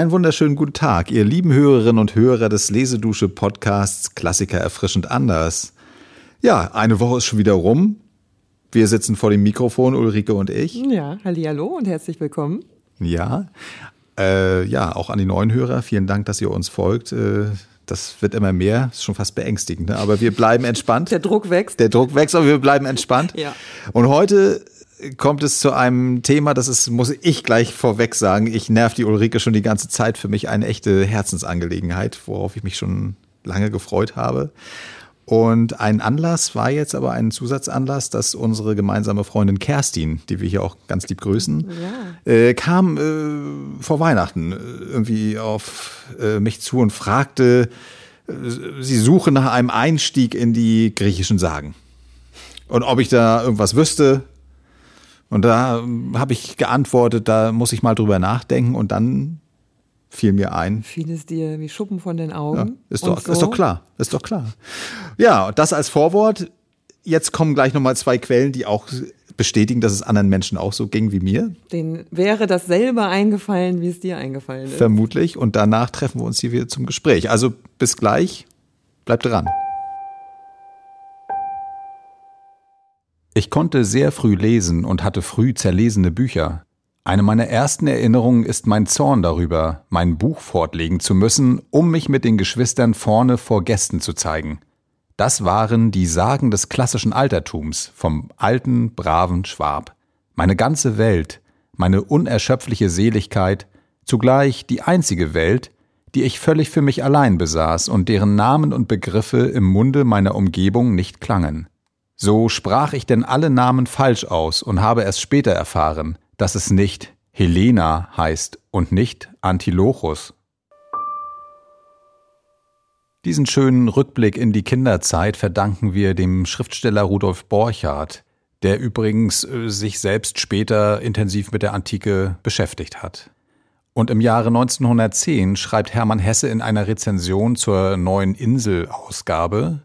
Einen wunderschönen guten Tag, ihr lieben Hörerinnen und Hörer des Lesedusche Podcasts Klassiker erfrischend anders. Ja, eine Woche ist schon wieder rum. Wir sitzen vor dem Mikrofon, Ulrike und ich. Ja, hallo und herzlich willkommen. Ja, äh, ja, auch an die neuen Hörer. Vielen Dank, dass ihr uns folgt. Äh, das wird immer mehr, ist schon fast beängstigend, ne? aber wir bleiben entspannt. Der Druck wächst. Der Druck wächst, aber wir bleiben entspannt. Ja. Und heute kommt es zu einem Thema, das ist, muss ich gleich vorweg sagen, ich nerv die Ulrike schon die ganze Zeit, für mich eine echte Herzensangelegenheit, worauf ich mich schon lange gefreut habe. Und ein Anlass war jetzt aber ein Zusatzanlass, dass unsere gemeinsame Freundin Kerstin, die wir hier auch ganz lieb grüßen, Ja. äh, kam äh, vor Weihnachten äh, irgendwie auf äh, mich zu und fragte, äh, sie suche nach einem Einstieg in die griechischen Sagen. Und ob ich da irgendwas wüsste. Und da habe ich geantwortet, da muss ich mal drüber nachdenken. Und dann fiel mir ein, Fiel es dir wie Schuppen von den ja, Augen? ist, Und doch, so? ist doch klar, ist doch klar. Ja, das als Vorwort. Jetzt kommen gleich nochmal zwei Quellen, die auch bestätigen, dass es anderen Menschen auch so ging wie mir, Den wäre dasselbe eingefallen, wie es dir eingefallen ist. vermutlich. Und danach treffen wir uns hier wieder zum Gespräch. Also bis gleich, bleibt dran. Ich konnte sehr früh lesen und hatte früh zerlesene Bücher. Eine meiner ersten Erinnerungen ist mein Zorn darüber, mein Buch fortlegen zu müssen, um mich mit den Geschwistern vorne vor Gästen zu zeigen. Das waren die Sagen des klassischen Altertums vom alten, braven Schwab. Meine ganze Welt, meine unerschöpfliche Seligkeit, zugleich die einzige Welt, die ich völlig für mich allein besaß und deren Namen und Begriffe im Munde meiner Umgebung nicht klangen. So sprach ich denn alle Namen falsch aus und habe erst später erfahren, dass es nicht Helena heißt und nicht Antilochus. Diesen schönen Rückblick in die Kinderzeit verdanken wir dem Schriftsteller Rudolf Borchardt, der übrigens äh, sich selbst später intensiv mit der Antike beschäftigt hat. Und im Jahre 1910 schreibt Hermann Hesse in einer Rezension zur neuen Insel-Ausgabe,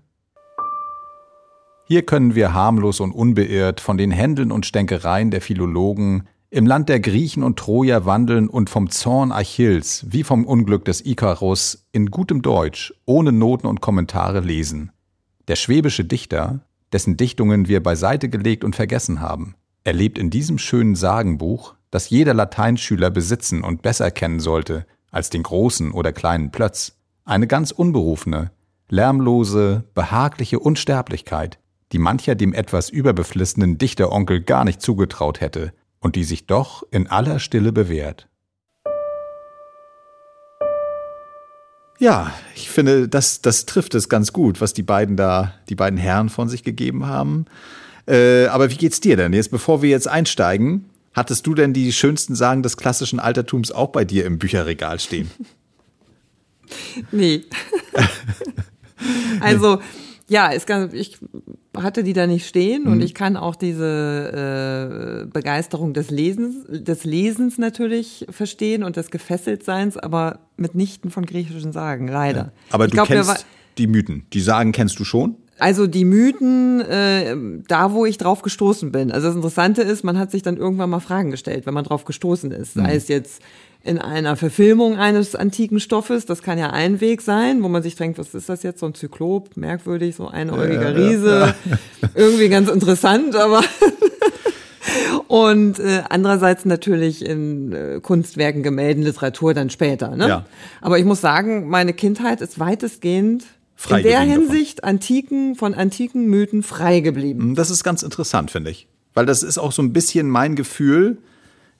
hier können wir harmlos und unbeirrt von den Händeln und Stänkereien der Philologen im Land der Griechen und Troja wandeln und vom Zorn Achilles wie vom Unglück des Ikarus in gutem Deutsch, ohne Noten und Kommentare lesen. Der schwäbische Dichter, dessen Dichtungen wir beiseite gelegt und vergessen haben, erlebt in diesem schönen Sagenbuch, das jeder Lateinschüler besitzen und besser kennen sollte als den großen oder kleinen Plötz, eine ganz unberufene, lärmlose, behagliche Unsterblichkeit, die mancher dem etwas überbeflissenen Dichteronkel gar nicht zugetraut hätte und die sich doch in aller Stille bewährt. Ja, ich finde, das, das trifft es ganz gut, was die beiden da, die beiden Herren von sich gegeben haben. Äh, aber wie geht's dir denn? Jetzt, bevor wir jetzt einsteigen, hattest du denn die schönsten Sagen des klassischen Altertums auch bei dir im Bücherregal stehen? Nee. also, ja, es kann, ich hatte die da nicht stehen Mhm. und ich kann auch diese äh, Begeisterung des Lesens, des Lesens natürlich verstehen und des Gefesseltseins, aber mitnichten von griechischen Sagen, leider. Aber ich du glaub, kennst war- die Mythen. Die Sagen kennst du schon? Also die Mythen, äh, da wo ich drauf gestoßen bin. Also das Interessante ist, man hat sich dann irgendwann mal Fragen gestellt, wenn man drauf gestoßen ist. Sei es jetzt in einer Verfilmung eines antiken Stoffes, das kann ja ein Weg sein, wo man sich denkt, was ist das jetzt, so ein Zyklop, merkwürdig, so ein einäugiger Riese, irgendwie ganz interessant, aber und äh, andererseits natürlich in äh, Kunstwerken, Gemälden, Literatur dann später. Ne? Ja. Aber ich muss sagen, meine Kindheit ist weitestgehend Frei in der geblieben davon. Hinsicht antiken, von antiken Mythen frei geblieben. Das ist ganz interessant, finde ich. Weil das ist auch so ein bisschen mein Gefühl,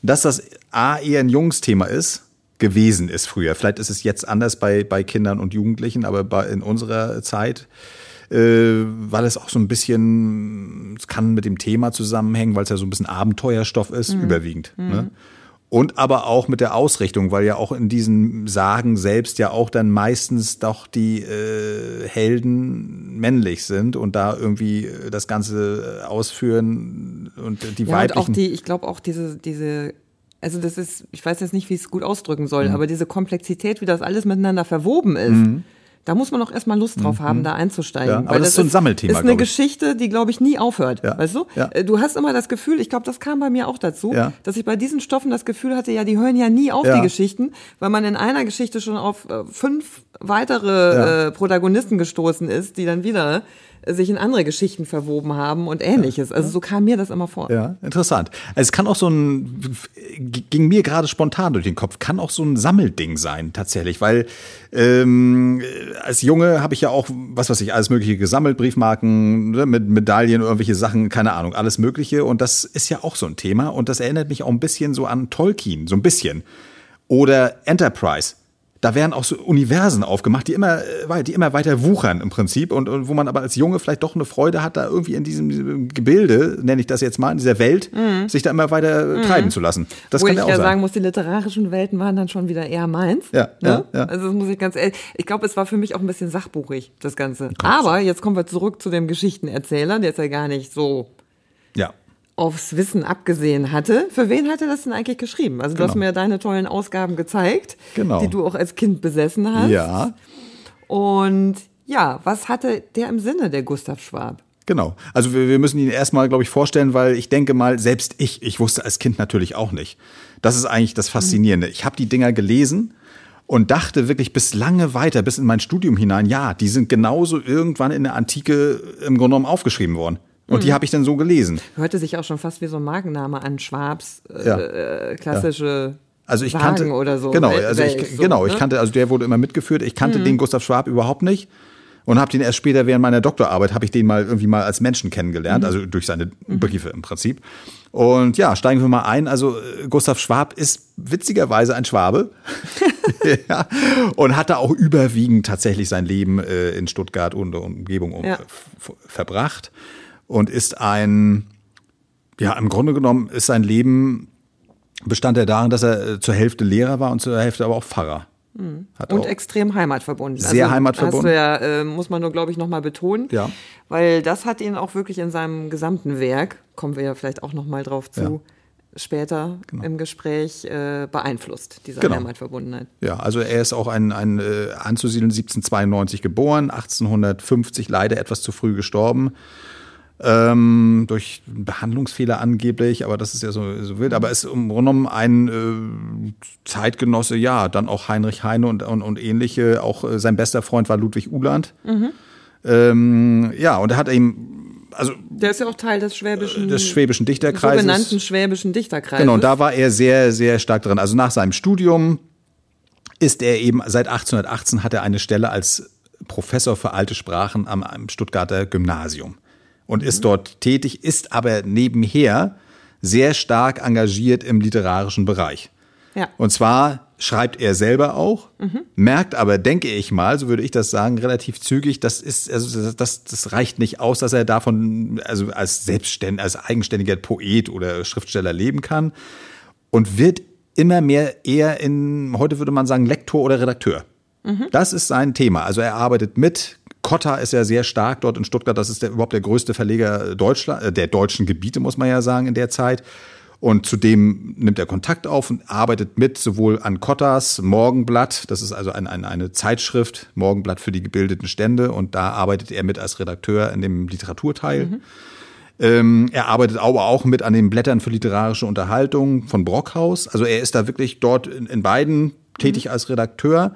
dass das A eher ein Jungsthema ist, gewesen ist früher. Vielleicht ist es jetzt anders bei, bei Kindern und Jugendlichen, aber bei, in unserer Zeit, äh, weil es auch so ein bisschen, es kann mit dem Thema zusammenhängen, weil es ja so ein bisschen Abenteuerstoff ist, überwiegend. Ne? Und aber auch mit der Ausrichtung, weil ja auch in diesen Sagen selbst ja auch dann meistens doch die äh, Helden männlich sind und da irgendwie äh, das Ganze äh, ausführen und die Ja, und weiblichen. auch die, ich glaube auch diese, diese, also das ist, ich weiß jetzt nicht, wie ich es gut ausdrücken Mhm. soll, aber diese Komplexität, wie das alles miteinander verwoben ist, Da muss man auch erstmal Lust drauf haben, da einzusteigen. Ja, aber Weil das ist so ein Sammelthema, ist eine. Geschichte, die, glaube ich, nie aufhört. Ja. Weißt du? Ja. Äh, Du hast immer das Gefühl, ich glaube, das kam bei mir auch dazu, Ja. dass ich bei diesen Stoffen das Gefühl hatte, ja, die hören ja nie auf, die Geschichten, weil man in einer Geschichte schon auf äh, fünf weitere äh, Protagonisten gestoßen ist, die dann wieder sich in andere Geschichten verwoben haben und ähnliches. Also so kam mir das immer vor. Ja, interessant. Also es kann auch so ein, ging mir gerade spontan durch den Kopf, kann auch so ein Sammelding sein tatsächlich, weil ähm, als Junge habe ich ja auch, was weiß ich, alles mögliche gesammelt, Briefmarken ne, mit Medaillen, irgendwelche Sachen, keine Ahnung, alles mögliche und das ist ja auch so ein Thema und das erinnert mich auch ein bisschen so an Tolkien, so ein bisschen. Oder Enterprise. Da werden auch so Universen aufgemacht, die immer, äh, die immer weiter wuchern im Prinzip und, und wo man aber als Junge vielleicht doch eine Freude hat, da irgendwie in diesem, Gebilde, nenne ich das jetzt mal, in dieser Welt, sich da immer weiter äh, treiben zu lassen. Das Wo kann ich ja auch ja sagen muss, die literarischen Welten waren dann schon wieder eher meins. Ja, ne? ja, ja. Also das muss ich ganz ehrlich, ich glaube, es war für mich auch ein bisschen sachbuchig, das Ganze. Aber jetzt kommen wir zurück zu dem Geschichtenerzähler, der jetzt ja gar nicht so. Aufs Wissen abgesehen hatte. Für wen hat er das denn eigentlich geschrieben? Also du hast Genau. mir deine tollen Ausgaben gezeigt, Genau. die du auch als Kind besessen hast. Ja, Und ja, was hatte der im Sinne, der Gustav Schwab? genau. Also wir, wir müssen ihn erstmal, glaube ich, vorstellen, weil ich denke mal, selbst ich, ich wusste als Kind natürlich auch nicht. Das ist eigentlich das Faszinierende. Ich habe die Dinger gelesen und dachte wirklich bis lange weiter, bis in mein Studium hinein, ja, die sind genauso irgendwann in der Antike im Grunde genommen aufgeschrieben worden. Und die habe ich dann so gelesen. Hörte sich auch schon fast wie so ein Markenname an Schwabs äh, Ja. äh, klassische Also ich Wagen kannte oder so. Genau, Wel- also ich, Welt, so, genau, ich ne? kannte, also der wurde immer mitgeführt. Ich kannte den Gustav Schwab überhaupt nicht und habe den erst später während meiner Doktorarbeit habe ich den mal irgendwie mal als Menschen kennengelernt, also durch seine Briefe im Prinzip. Und ja, steigen wir mal ein. Also äh, Gustav Schwab ist witzigerweise ein Schwabe ja, und hat da auch überwiegend tatsächlich sein Leben äh, in Stuttgart und Umgebung um, Ja. f- verbracht und ist ein ja, im Grunde genommen ist sein Leben bestand er darin, dass er äh, zur Hälfte Lehrer war und zur Hälfte aber auch Pfarrer. Hat Und extrem heimatverbunden. Sehr heimatverbunden. Hast du ja, äh, muss man nur, glaube ich, nochmal betonen. Ja. Weil das hat ihn auch wirklich in seinem gesamten Werk, kommen wir ja vielleicht auch nochmal drauf zu, Ja. Genau. später im Gespräch äh, beeinflusst, diese Genau. Heimatverbundenheit. ja, also er ist auch ein, ein äh, anzusiedeln 1792 geboren, 1850 leider etwas zu früh gestorben. Ähm, durch Behandlungsfehler angeblich, aber das ist ja so, so wild. Aber ist im Grunde genommen ein äh, Zeitgenosse, ja, dann auch Heinrich Heine und, und, und ähnliche. Auch äh, sein bester Freund war Ludwig Uhland. Ähm, ja, und er hat eben, also Der ist ja auch Teil des schwäbischen, des schwäbischen Dichterkreises. sogenannten schwäbischen Dichterkreises. Genau, und da war er sehr, sehr stark drin. Also nach seinem Studium ist er eben, seit 1818 hat er eine Stelle als Professor für alte Sprachen am Stuttgarter Gymnasium und ist dort tätig, ist aber nebenher sehr stark engagiert im literarischen Bereich. Ja. Und zwar schreibt er selber auch, merkt aber, denke ich mal, so würde ich das sagen, relativ zügig, das ist, also das, das reicht nicht aus, dass er davon, also als selbstständig, als eigenständiger Poet oder Schriftsteller leben kann und wird immer mehr eher in, heute würde man sagen, Lektor oder Redakteur. Das ist sein Thema. Also er arbeitet mit. Kotta ist ja sehr stark dort in Stuttgart. Das ist der, überhaupt der größte Verleger Deutschland, äh, der deutschen Gebiete, muss man ja sagen, in der Zeit. Und zudem nimmt er Kontakt auf und arbeitet mit sowohl an Kottas Morgenblatt, das ist also ein, ein, eine Zeitschrift, Morgenblatt für die gebildeten Stände, und da arbeitet er mit als Redakteur in dem Literaturteil. Ähm, er arbeitet aber auch mit an den Blättern für literarische Unterhaltung von Brockhaus. Also er ist da wirklich dort in, in beiden tätig als Redakteur.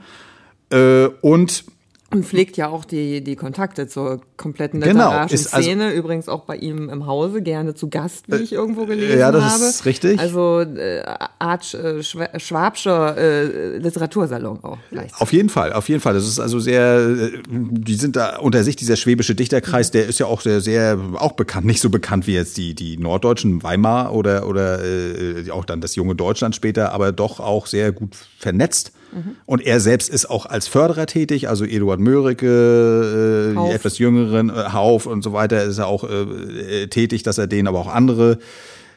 Äh, und Und pflegt ja auch die, die Kontakte zur kompletten Genau, literarischen ist also- Szene. Übrigens auch bei ihm im Hause gerne zu Gast, wie ich irgendwo gelesen ja, das habe. ist richtig. Also äh, Art äh, Schwa- Schwabscher äh, Literatursalon auch gleichzeitig. Auf jeden Fall, auf jeden Fall. Das ist also sehr, äh, die sind da unter sich, dieser schwäbische Dichterkreis, der ist ja auch sehr, sehr, auch bekannt, nicht so bekannt wie jetzt die, die Norddeutschen, Weimar oder, oder äh, auch dann das junge Deutschland später, aber doch auch sehr gut vernetzt. Und er selbst ist auch als Förderer tätig, also Eduard Mörike, äh, etwas jüngeren, äh, Hauf und so weiter, ist er auch äh, äh, tätig, dass er denen aber auch andere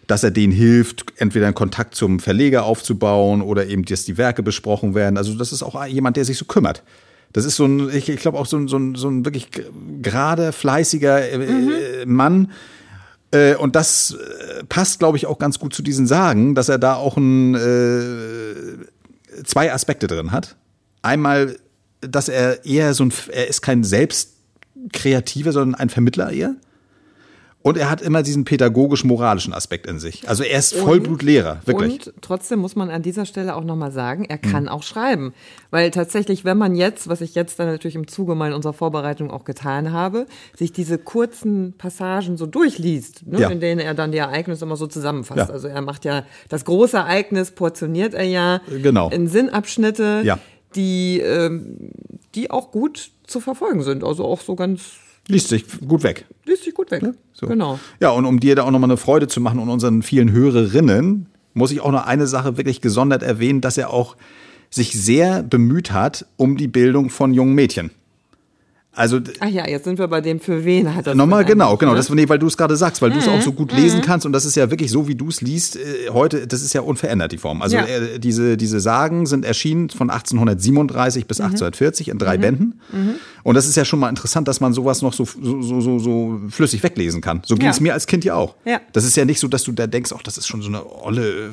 dass er denen hilft, entweder einen Kontakt zum Verleger aufzubauen oder eben, dass die Werke besprochen werden. Also das ist auch jemand, der sich so kümmert. Das ist so ein, ich, ich glaube auch so ein, so ein, so ein wirklich gerade, fleißiger äh, äh, Mann. Äh, und das passt, glaube ich, auch ganz gut zu diesen Sagen, dass er da auch ein, äh, zwei Aspekte drin hat. Einmal dass er eher so ein, er ist kein Selbstkreativer, sondern ein Vermittler eher. Und er hat immer diesen pädagogisch-moralischen Aspekt in sich. Also er ist Vollblutlehrer, wirklich. Und trotzdem muss man an dieser Stelle auch nochmal sagen, er kann mhm. auch schreiben. Weil tatsächlich, wenn man jetzt, was ich jetzt dann natürlich im Zuge mal unserer Vorbereitung auch getan habe, sich diese kurzen Passagen so durchliest, ne, ja. in denen er dann die Ereignisse immer so zusammenfasst. Ja. Also er macht ja das große Ereignis, portioniert er ja genau. in Sinnabschnitte, ja. die, ähm, die auch gut zu verfolgen sind. Also auch so ganz Liest sich gut weg. Liest sich gut weg. Ja, so. Genau. Ja, und um dir da auch nochmal eine Freude zu machen und unseren vielen Hörerinnen, muss ich auch noch eine Sache wirklich gesondert erwähnen, dass er auch sich sehr bemüht hat um die Bildung von jungen Mädchen. Also Ach ja, jetzt sind wir bei dem für wen hat das Nochmal genau, genau, ne? das nee, weil du es gerade sagst, weil mhm. du es auch so gut mhm. lesen kannst und das ist ja wirklich so wie du es liest äh, heute, das ist ja unverändert die Form. Also ja. äh, diese diese Sagen sind erschienen von 1837 bis mhm. 1840 in drei mhm. Bänden. Mhm. Und das ist ja schon mal interessant, dass man sowas noch so so so so, so flüssig weglesen kann. So ging es ja. mir als Kind ja auch. Ja. Das ist ja nicht so, dass du da denkst, ach, das ist schon so eine olle äh,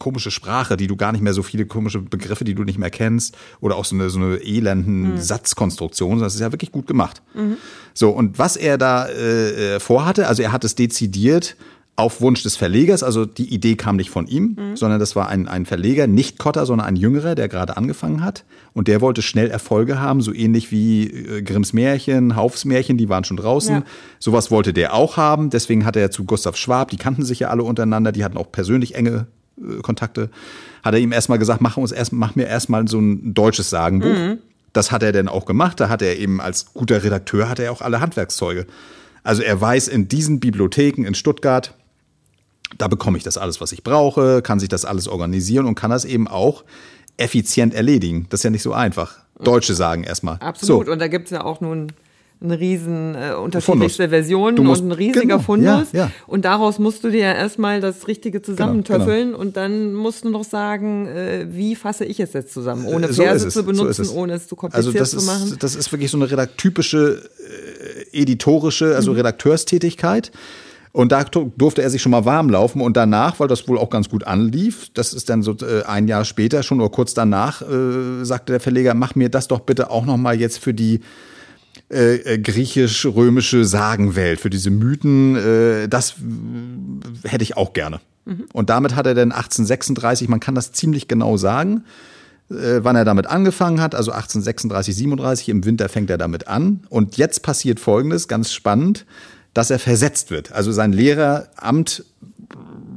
komische Sprache, die du gar nicht mehr so viele komische Begriffe, die du nicht mehr kennst oder auch so eine so eine elenden mhm. Satzkonstruktion Person, das ist ja wirklich gut gemacht. Mhm. So, und was er da äh, äh, vorhatte, also er hat es dezidiert auf Wunsch des Verlegers, also die Idee kam nicht von ihm, mhm. sondern das war ein, ein Verleger, nicht Kotter, sondern ein Jüngerer, der gerade angefangen hat. Und der wollte schnell Erfolge haben, so ähnlich wie äh, Grimms Märchen, Haufs Märchen, die waren schon draußen. Ja. Sowas wollte der auch haben. Deswegen hat er zu Gustav Schwab, die kannten sich ja alle untereinander, die hatten auch persönlich enge äh, Kontakte, hat er ihm erstmal gesagt, mach, uns erst, mach mir erstmal so ein deutsches Sagenbuch. Mhm. Das hat er denn auch gemacht. Da hat er eben als guter Redakteur hat er auch alle Handwerkszeuge. Also er weiß in diesen Bibliotheken in Stuttgart, da bekomme ich das alles, was ich brauche, kann sich das alles organisieren und kann das eben auch effizient erledigen. Das ist ja nicht so einfach. Deutsche sagen erstmal. Absolut. So. Und da gibt es ja auch nun eine riesen äh, unterschiedlichste Version und ein riesiger genau, Fundus. Ja, ja. Und daraus musst du dir ja erstmal das Richtige zusammentöffeln genau, genau. und dann musst du noch sagen, äh, wie fasse ich es jetzt zusammen, ohne so Verse zu benutzen, so ohne es zu kompliziert also zu machen. Ist, das ist wirklich so eine typische äh, editorische, also mhm. Redakteurstätigkeit. Und da durfte er sich schon mal warm laufen und danach, weil das wohl auch ganz gut anlief, das ist dann so äh, ein Jahr später schon oder kurz danach, äh, sagte der Verleger, mach mir das doch bitte auch noch mal jetzt für die äh, äh, griechisch-römische Sagenwelt, für diese Mythen, äh, das hätte ich auch gerne. Mhm. Und damit hat er dann 1836, man kann das ziemlich genau sagen, äh, wann er damit angefangen hat, also 1836, 37, im Winter fängt er damit an. Und jetzt passiert Folgendes, ganz spannend, dass er versetzt wird. Also sein Lehreramt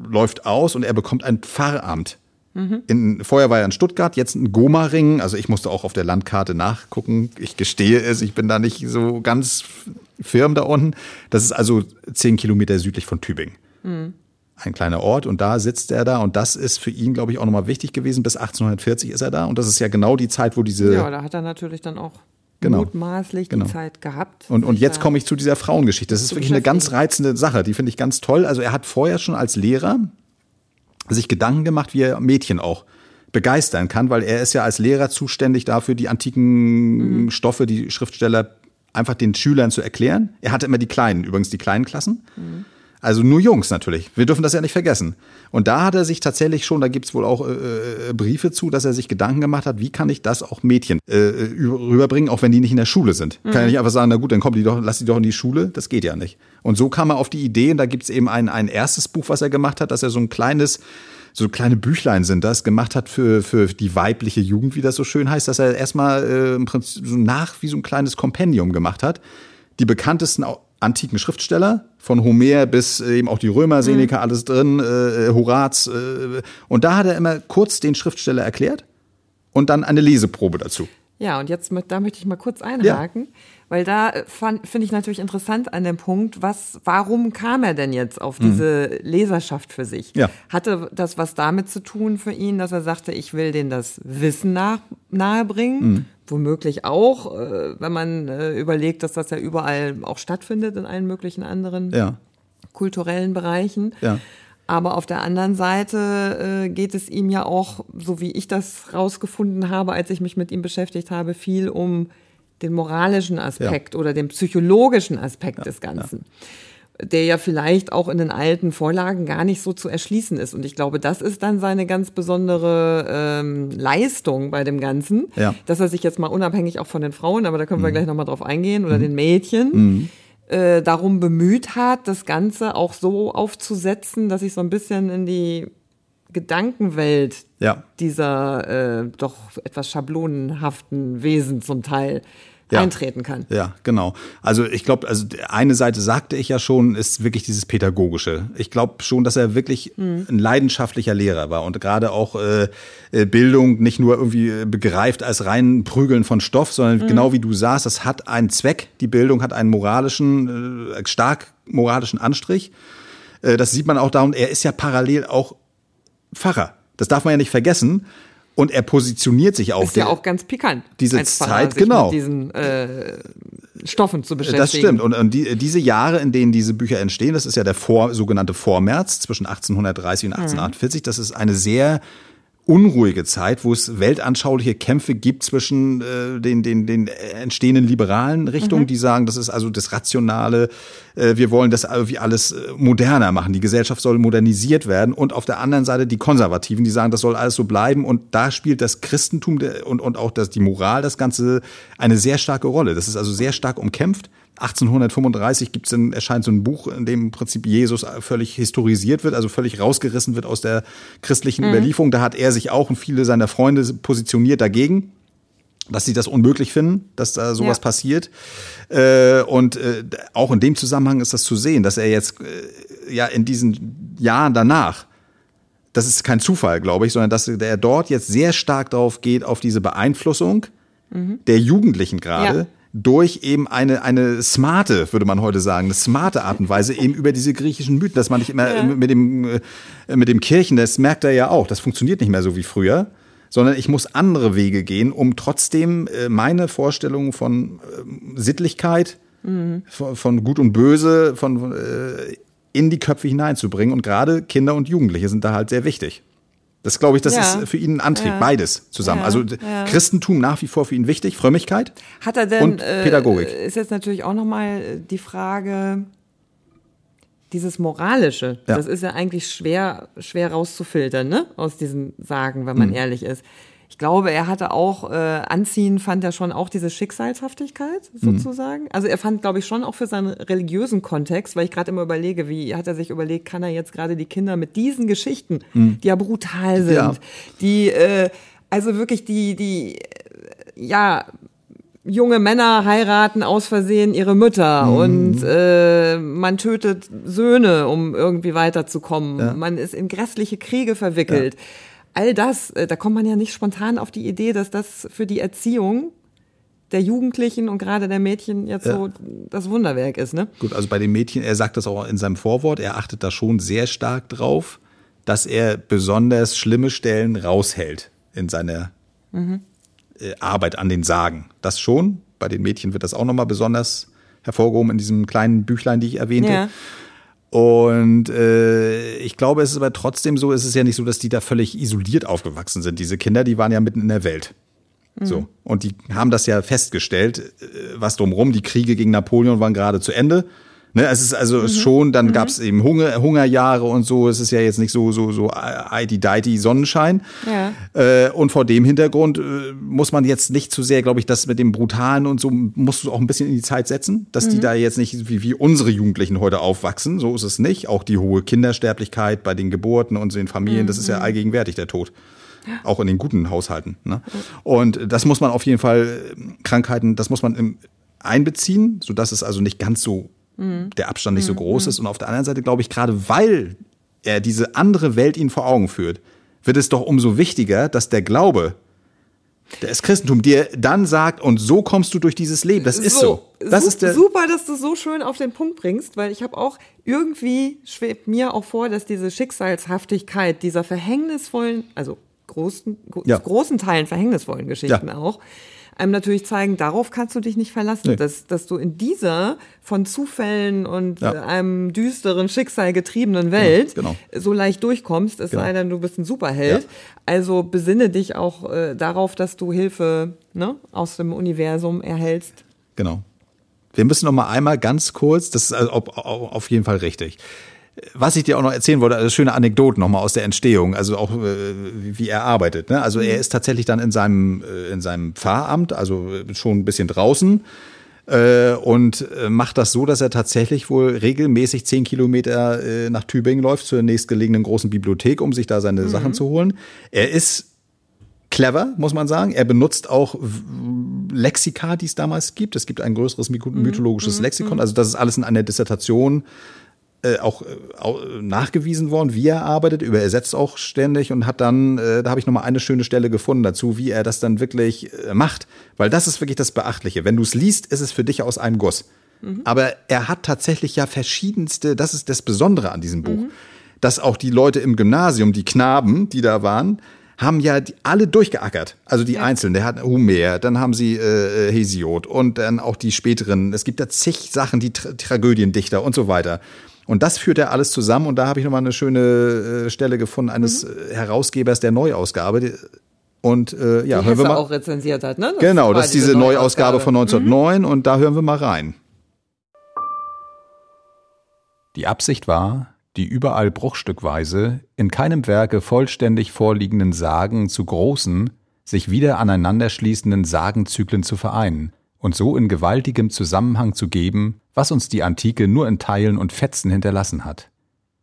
läuft aus und er bekommt ein Pfarramt. Mhm. In, vorher war er in Stuttgart, jetzt ein Goma-Ring. Also ich musste auch auf der Landkarte nachgucken. Ich gestehe es, ich bin da nicht so ganz firm da unten. Das ist also zehn Kilometer südlich von Tübingen. Mhm. Ein kleiner Ort und da sitzt er da und das ist für ihn, glaube ich, auch nochmal wichtig gewesen. Bis 1840 ist er da und das ist ja genau die Zeit, wo diese. Ja, da hat er natürlich dann auch genau. mutmaßlich genau. die Zeit gehabt. Und, und jetzt komme ich zu dieser Frauengeschichte. Das ist wirklich eine ganz reizende Sache. Die finde ich ganz toll. Also er hat vorher schon als Lehrer sich Gedanken gemacht, wie er Mädchen auch begeistern kann, weil er ist ja als Lehrer zuständig dafür, die antiken mhm. Stoffe, die Schriftsteller einfach den Schülern zu erklären. Er hatte immer die kleinen, übrigens die kleinen Klassen. Mhm. Also nur Jungs natürlich. Wir dürfen das ja nicht vergessen. Und da hat er sich tatsächlich schon, da gibt's wohl auch äh, äh Briefe zu, dass er sich Gedanken gemacht hat, wie kann ich das auch Mädchen äh, rüberbringen, auch wenn die nicht in der Schule sind. Mhm. Kann ja nicht einfach sagen, na gut, dann kommen die doch, lass die doch in die Schule. Das geht ja nicht. Und so kam er auf die Idee, und da gibt's eben ein, ein erstes Buch, was er gemacht hat, dass er so ein kleines so kleine Büchlein sind das, gemacht hat für, für die weibliche Jugend, wie das so schön heißt, dass er erstmal äh, im Prinzip so nach wie so ein kleines Kompendium gemacht hat. Die bekanntesten antiken Schriftsteller, von Homer bis äh, eben auch die Römer, Seneca, mhm. alles drin, äh, äh, Horaz. Äh, und da hat er immer kurz den Schriftsteller erklärt und dann eine Leseprobe dazu. Ja, und jetzt mit, da möchte ich mal kurz einhaken, ja. weil da äh, finde ich natürlich interessant an dem Punkt, was, warum kam er denn jetzt auf mhm. diese Leserschaft für sich? Ja. Hatte das was damit zu tun für ihn, dass er sagte, ich will denen das Wissen nach, nahebringen? Mhm. Womöglich auch, äh, wenn man äh, überlegt, dass das ja überall auch stattfindet in allen möglichen anderen ja. kulturellen Bereichen. Ja. Aber auf der anderen Seite äh, geht es ihm ja auch, so wie ich das rausgefunden habe, als ich mich mit ihm beschäftigt habe, viel um den moralischen Aspekt ja. oder den psychologischen Aspekt des Ganzen. Der ja vielleicht auch in den alten Vorlagen gar nicht so zu erschließen ist. Und ich glaube, das ist dann seine ganz besondere ähm, Leistung bei dem Ganzen, Ja. dass er sich jetzt mal unabhängig auch von den Frauen, aber da können Mhm. wir gleich nochmal drauf eingehen, oder den Mädchen, äh, darum bemüht hat, das Ganze auch so aufzusetzen, dass ich so ein bisschen in die Gedankenwelt Ja. dieser äh, doch etwas schablonenhaften Wesen zum Teil Ja. eintreten kann. Ja, genau. Also ich glaube, also eine Seite sagte ich ja schon, ist wirklich dieses Pädagogische. Ich glaube schon, dass er wirklich Mhm. ein leidenschaftlicher Lehrer war und gerade auch äh, äh, Bildung nicht nur irgendwie äh, begreift als rein Prügeln von Stoff, Mhm. sondern genau wie du sagst, das hat einen Zweck. Die Bildung hat einen moralischen, äh, stark moralischen Anstrich. Äh, das sieht man auch da und er ist ja parallel auch Pfarrer. Das darf man ja nicht vergessen. Und er positioniert sich auch. Ist ja auch ganz pikant. diese Zeit, genau. Mit diesen äh, Stoffen zu beschäftigen. Das stimmt. Und, und die, diese Jahre, in denen diese Bücher entstehen, das ist ja der Vor, sogenannte Vormärz zwischen 1830 und 1848. Das ist eine sehr unruhige Zeit, wo es weltanschauliche Kämpfe gibt zwischen äh, den, den, den entstehenden liberalen Richtungen, die sagen, das ist also das Rationale, äh, wir wollen das irgendwie alles äh, moderner machen, die Gesellschaft soll modernisiert werden und auf der anderen Seite die Konservativen, die sagen, das soll alles so bleiben und da spielt das Christentum und, und auch das, die Moral, das Ganze eine sehr starke Rolle. Das ist also sehr stark umkämpft. 1835 gibt's dann, erscheint so ein Buch, in dem im Prinzip Jesus völlig historisiert wird, also völlig rausgerissen wird aus der christlichen Überlieferung. Da hat er sich auch und viele seiner Freunde positioniert dagegen dass sie das unmöglich finden, dass da sowas Ja. passiert. Äh, und äh, auch in dem Zusammenhang ist das zu sehen, dass er jetzt äh, ja in diesen Jahren danach, das ist kein Zufall, glaube ich, sondern dass er dort jetzt sehr stark darauf geht, auf diese Beeinflussung der Jugendlichen gerade. Ja. Durch eben eine, eine smarte, würde man heute sagen, eine smarte Art und Weise eben über diese griechischen Mythen, dass man nicht immer Ja. mit dem, äh, mit dem Kirchen, das merkt er ja auch, das funktioniert nicht mehr so wie früher, sondern ich muss andere Wege gehen, um trotzdem äh, meine Vorstellungen von ähm, Sittlichkeit, von, von Gut und Böse, von, von, äh, in die Köpfe hineinzubringen. Und gerade Kinder und Jugendliche sind da halt sehr wichtig. Das glaube ich, das Ja. ist für ihn ein Antrieb, Ja. beides zusammen. Ja. Also. Christentum nach wie vor für ihn wichtig, Frömmigkeit. Hat er denn, Und Pädagogik. Äh, ist jetzt natürlich auch nochmal die Frage, dieses Moralische, das ist ja eigentlich schwer, schwer rauszufiltern, ne? Aus diesen Sagen, wenn man ehrlich ist. Ich glaube, er hatte auch, äh, anziehen fand er schon auch diese Schicksalshaftigkeit, sozusagen. Also er fand, glaube ich, schon auch für seinen religiösen Kontext, weil ich gerade immer überlege, wie hat er sich überlegt, kann er jetzt gerade die Kinder mit diesen Geschichten, die ja brutal sind, Ja. die, äh, also wirklich die, die, äh, ja, junge Männer heiraten aus Versehen ihre Mütter Mhm. und äh, man tötet Söhne, um irgendwie weiterzukommen. Ja. Man ist in grässliche Kriege verwickelt. All das, äh, da kommt man ja nicht spontan auf die Idee, dass das für die Erziehung der Jugendlichen und gerade der Mädchen jetzt Ja. so das Wunderwerk ist, ne? Gut, also bei den Mädchen, er sagt das auch in seinem Vorwort, er achtet da schon sehr stark drauf, dass er besonders schlimme Stellen raushält in seiner äh, Arbeit an den Sagen. Das schon. Bei den Mädchen wird das auch nochmal besonders hervorgehoben in diesem kleinen Büchlein, die ich erwähnte. Ja. Und äh, ich glaube, es ist aber trotzdem so, es ist ja nicht so, dass die da völlig isoliert aufgewachsen sind. Diese Kinder, die waren ja mitten in der Welt. So. Und die haben das ja festgestellt, äh, was drumrum, die Kriege gegen Napoleon waren gerade zu Ende. Ne, es ist also es schon, dann gab es eben Hunger, Hungerjahre und so. Es ist ja jetzt nicht so so so heidi Sonnenschein. Ja. Äh, und vor dem Hintergrund äh, muss man jetzt nicht zu sehr, glaube ich, das mit dem Brutalen und so musst du auch ein bisschen in die Zeit setzen, dass die da jetzt nicht wie, wie unsere Jugendlichen heute aufwachsen. So ist es nicht. Auch die hohe Kindersterblichkeit bei den Geburten und den Familien, das ist ja allgegenwärtig der Tod. Auch in den guten Haushalten. Ne? Und das muss man auf jeden Fall, äh, Krankheiten, das muss man im, einbeziehen, sodass es also nicht ganz so, der Abstand nicht so groß ist. Und auf der anderen Seite glaube ich, gerade weil er diese andere Welt ihnen vor Augen führt, wird es doch umso wichtiger, dass der Glaube, das Christentum dir dann sagt, und so kommst du durch dieses Leben. Das ist so. Das Su- ist der, super, dass du so schön auf den Punkt bringst, weil ich habe auch irgendwie schwebt mir auch vor, dass diese Schicksalshaftigkeit dieser verhängnisvollen, also großen, gro- Ja. großen Teilen verhängnisvollen Geschichten Ja. auch, einem natürlich zeigen, darauf kannst du dich nicht verlassen, Nee. dass, dass du in dieser von Zufällen und Ja. äh, einem düsteren Schicksal getriebenen Welt genau. so leicht durchkommst, es Genau. sei denn, du bist ein Superheld. Ja. Also besinne dich auch äh, darauf, dass du Hilfe ne, aus dem Universum erhältst. genau. wir müssen noch mal einmal ganz kurz, das ist also auf jeden Fall richtig. Was ich dir auch noch erzählen wollte, also schöne Anekdote nochmal aus der Entstehung, also auch äh, wie er arbeitet. Ne? Also er mhm. ist tatsächlich dann in seinem, äh, in seinem Pfarramt, also schon ein bisschen draußen äh, und macht das so, dass er tatsächlich wohl regelmäßig zehn Kilometer nach Tübingen läuft zur nächstgelegenen großen Bibliothek, um sich da seine mhm. Sachen zu holen. Er ist clever, muss man sagen. Er benutzt auch Lexika, die es damals gibt. Es gibt ein größeres mhm. mythologisches mhm. Lexikon. Also das ist alles in einer Dissertation äh, auch, äh, nachgewiesen worden, wie er arbeitet. Über er setzt auch ständig und hat dann, äh, da habe ich noch mal eine schöne Stelle gefunden dazu, wie er das dann wirklich äh, macht. Weil das ist wirklich das Beachtliche. Wenn du es liest, ist es für dich aus einem Guss. Mhm. Aber er hat tatsächlich ja verschiedenste, das ist das Besondere an diesem Buch, mhm. dass auch die Leute im Gymnasium, die Knaben, die da waren, haben ja die, alle durchgeackert. Also die ja. Einzelnen. Der hat Homer, dann haben sie äh, Hesiod und dann auch die späteren. Es gibt da zig Sachen, die Tra Tragödiendichter und so weiter. Und das führt er alles zusammen. Und da habe ich nochmal eine schöne äh, Stelle gefunden eines mhm. Herausgebers der Neuausgabe. Und äh, ja, die hören wir mal. auch rezensiert hat, ne? Das genau, das ist diese, diese Neuausgabe, Neuausgabe von 1909 mhm. und da hören wir mal rein. Die Absicht war, die überall bruchstückweise, in keinem Werke vollständig vorliegenden Sagen zu großen, sich wieder aneinanderschließenden Sagenzyklen zu vereinen und so in gewaltigem Zusammenhang zu geben, was uns die Antike nur in Teilen und Fetzen hinterlassen hat.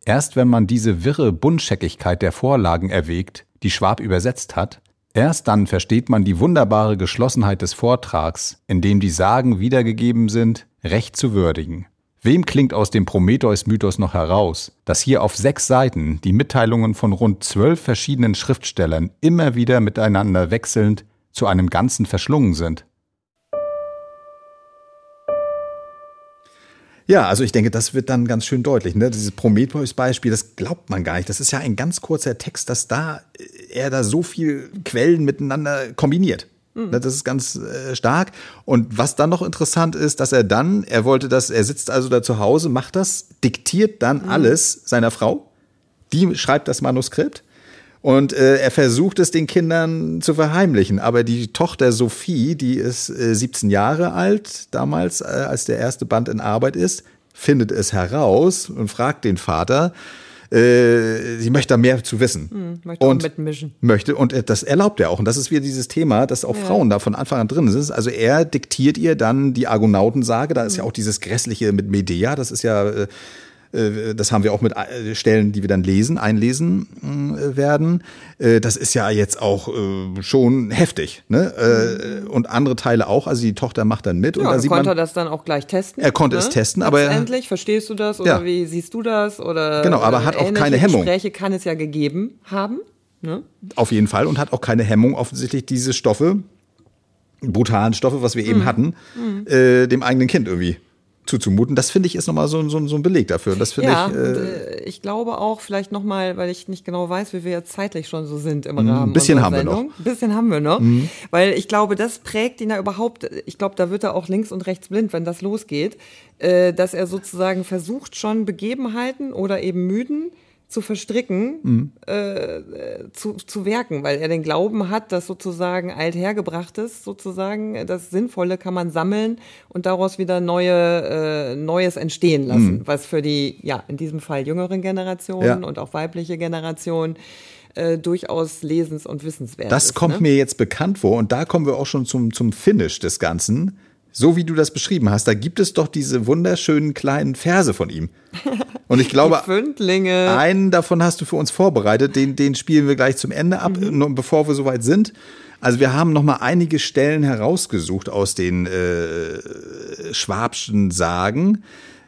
Erst wenn man diese wirre Buntscheckigkeit der Vorlagen erwägt, die Schwab übersetzt hat, erst dann versteht man die wunderbare Geschlossenheit des Vortrags, in dem die Sagen wiedergegeben sind, recht zu würdigen. Wem klingt aus dem Prometheus-Mythos noch heraus, dass hier auf sechs Seiten die Mitteilungen von rund zwölf verschiedenen Schriftstellern immer wieder miteinander wechselnd zu einem Ganzen verschlungen sind? Ja, also ich denke, das wird dann ganz schön deutlich. Ne? Dieses Prometheus-Beispiel, das glaubt man gar nicht. Das ist ja ein ganz kurzer Text, dass da er da so viel Quellen miteinander kombiniert. Mhm. Das ist ganz äh, stark. Und was dann noch interessant ist, dass er dann, er wollte das, er sitzt also da zu Hause, macht das, diktiert dann mhm. alles seiner Frau. Die schreibt das Manuskript. Und äh, er versucht es den Kindern zu verheimlichen. Aber die Tochter Sophie, die ist äh, 17 Jahre alt damals, äh, als der erste Band in Arbeit ist, findet es heraus und fragt den Vater, äh, sie möchte da mehr zu wissen. Hm, möchte und mitmischen. Möchte, und äh, das erlaubt er auch. Und das ist wieder dieses Thema, dass auch ja. Frauen da von Anfang an drin sind. Also er diktiert ihr dann die Argonautensage, da ist hm. ja auch dieses Grässliche mit Medea, das ist ja äh, das haben wir auch mit äh, Stellen, die wir dann lesen, einlesen äh, werden. Das ist ja jetzt auch schon heftig. Ne? Und andere Teile auch. Also die Tochter macht dann mit. Ja, und da sieht konnte man, er das dann auch gleich testen. Er konnte ne? es testen, aber endlich verstehst du das oder ja. wie siehst du das oder genau, aber hat auch keine Hemmung. Gespräche kann es ja gegeben haben. Ne? Auf jeden Fall und hat auch keine Hemmung offensichtlich diese Stoffe brutalen Stoffe, was wir eben mhm. hatten, mhm. Äh, dem eigenen Kind irgendwie zuzumuten. Das finde ich ist nochmal so, so, so ein Beleg dafür. Das finde ja, ich. Äh, äh, ich glaube auch, vielleicht nochmal, weil ich nicht genau weiß, wie wir jetzt zeitlich schon so sind im mhm, Rahmen. Ein bisschen haben Sendung. wir noch. Ein bisschen haben wir noch. Mhm. Weil ich glaube, das prägt ihn ja überhaupt, ich glaube, da wird er auch links und rechts blind, wenn das losgeht, äh, dass er sozusagen versucht, schon Begebenheiten oder eben Müden zu verstricken, mhm. äh, zu, zu werken, weil er den Glauben hat, dass sozusagen althergebrachtes, sozusagen das Sinnvolle kann man sammeln und daraus wieder neue, äh, Neues entstehen lassen, mhm. was für die, ja, in diesem Fall jüngeren Generationen ja. und auch weibliche Generationen äh, durchaus lesens- und wissenswert das ist. Das kommt ne? mir jetzt bekannt vor und da kommen wir auch schon zum, zum Finish des Ganzen so wie du das beschrieben hast, da gibt es doch diese wunderschönen kleinen Verse von ihm. Und ich glaube, einen davon hast du für uns vorbereitet, den, den spielen wir gleich zum Ende ab, mhm. bevor wir soweit sind. Also wir haben noch mal einige Stellen herausgesucht aus den äh, Schwabschen Sagen.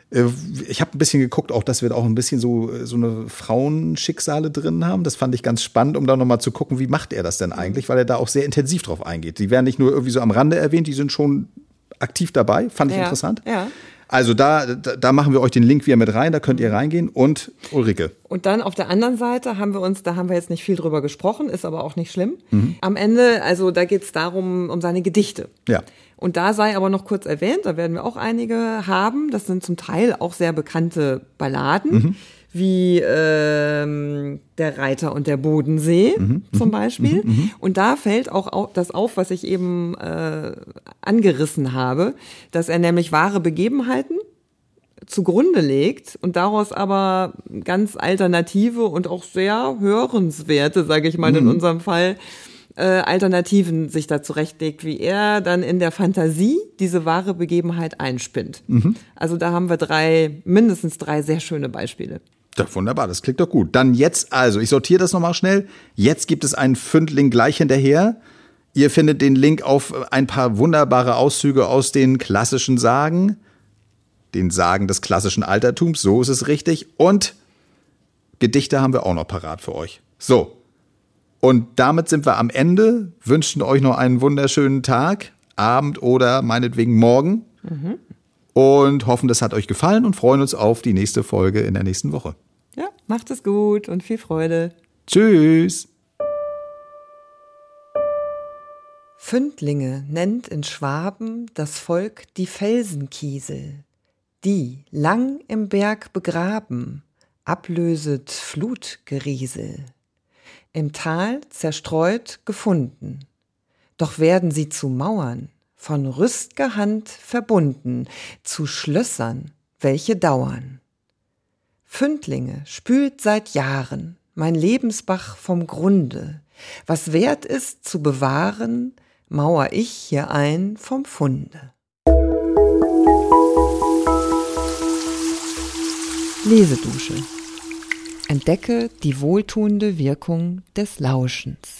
Äh, ich habe ein bisschen geguckt, auch dass wir auch ein bisschen so, so eine Frauenschicksale drin haben. Das fand ich ganz spannend, um da nochmal zu gucken, wie macht er das denn eigentlich, weil er da auch sehr intensiv drauf eingeht. Die werden nicht nur irgendwie so am Rande erwähnt, die sind schon aktiv dabei, fand ich ja, interessant. Ja. Also da, da, da machen wir euch den Link wieder mit rein, da könnt ihr reingehen und Ulrike. Und dann auf der anderen Seite haben wir uns, da haben wir jetzt nicht viel drüber gesprochen, ist aber auch nicht schlimm. Mhm. Am Ende, also da geht es darum, um seine Gedichte. Ja. Und da sei aber noch kurz erwähnt, da werden wir auch einige haben, das sind zum Teil auch sehr bekannte Balladen. Mhm wie ähm, der Reiter und der Bodensee mhm, mhm zum Beispiel. Mhm, mhm, und da fällt auch das auf, was ich eben äh, angerissen habe, dass er nämlich wahre Begebenheiten zugrunde legt und daraus aber ganz alternative und auch sehr hörenswerte, sage ich mal mhm. in unserem Fall, äh, Alternativen sich da zurechtlegt, wie er dann in der Fantasie diese wahre Begebenheit einspinnt. Mhm. Also da haben wir drei, mindestens drei sehr schöne Beispiele. Ja, wunderbar, das klingt doch gut. Dann jetzt also, ich sortiere das nochmal schnell. Jetzt gibt es einen Fündling gleich hinterher. Ihr findet den Link auf ein paar wunderbare Auszüge aus den klassischen Sagen den Sagen des klassischen Altertums, so ist es richtig. Und Gedichte haben wir auch noch parat für euch. So. Und damit sind wir am Ende, wünschen euch noch einen wunderschönen Tag, Abend oder meinetwegen morgen. Mhm. Und hoffen, das hat euch gefallen und freuen uns auf die nächste Folge in der nächsten Woche. Ja, macht es gut und viel Freude. Tschüss. Fündlinge nennt in Schwaben das Volk die Felsenkiesel die lang im Berg begraben, ablöset Flutgeriesel, im Tal zerstreut gefunden, doch werden sie zu Mauern, von rüstger Hand verbunden, zu Schlössern, welche dauern. Fündlinge spült seit Jahren mein Lebensbach vom Grunde, was wert ist zu bewahren, mauer ich hier ein vom Funde. Lesedusche. Entdecke die wohltuende Wirkung des Lauschens.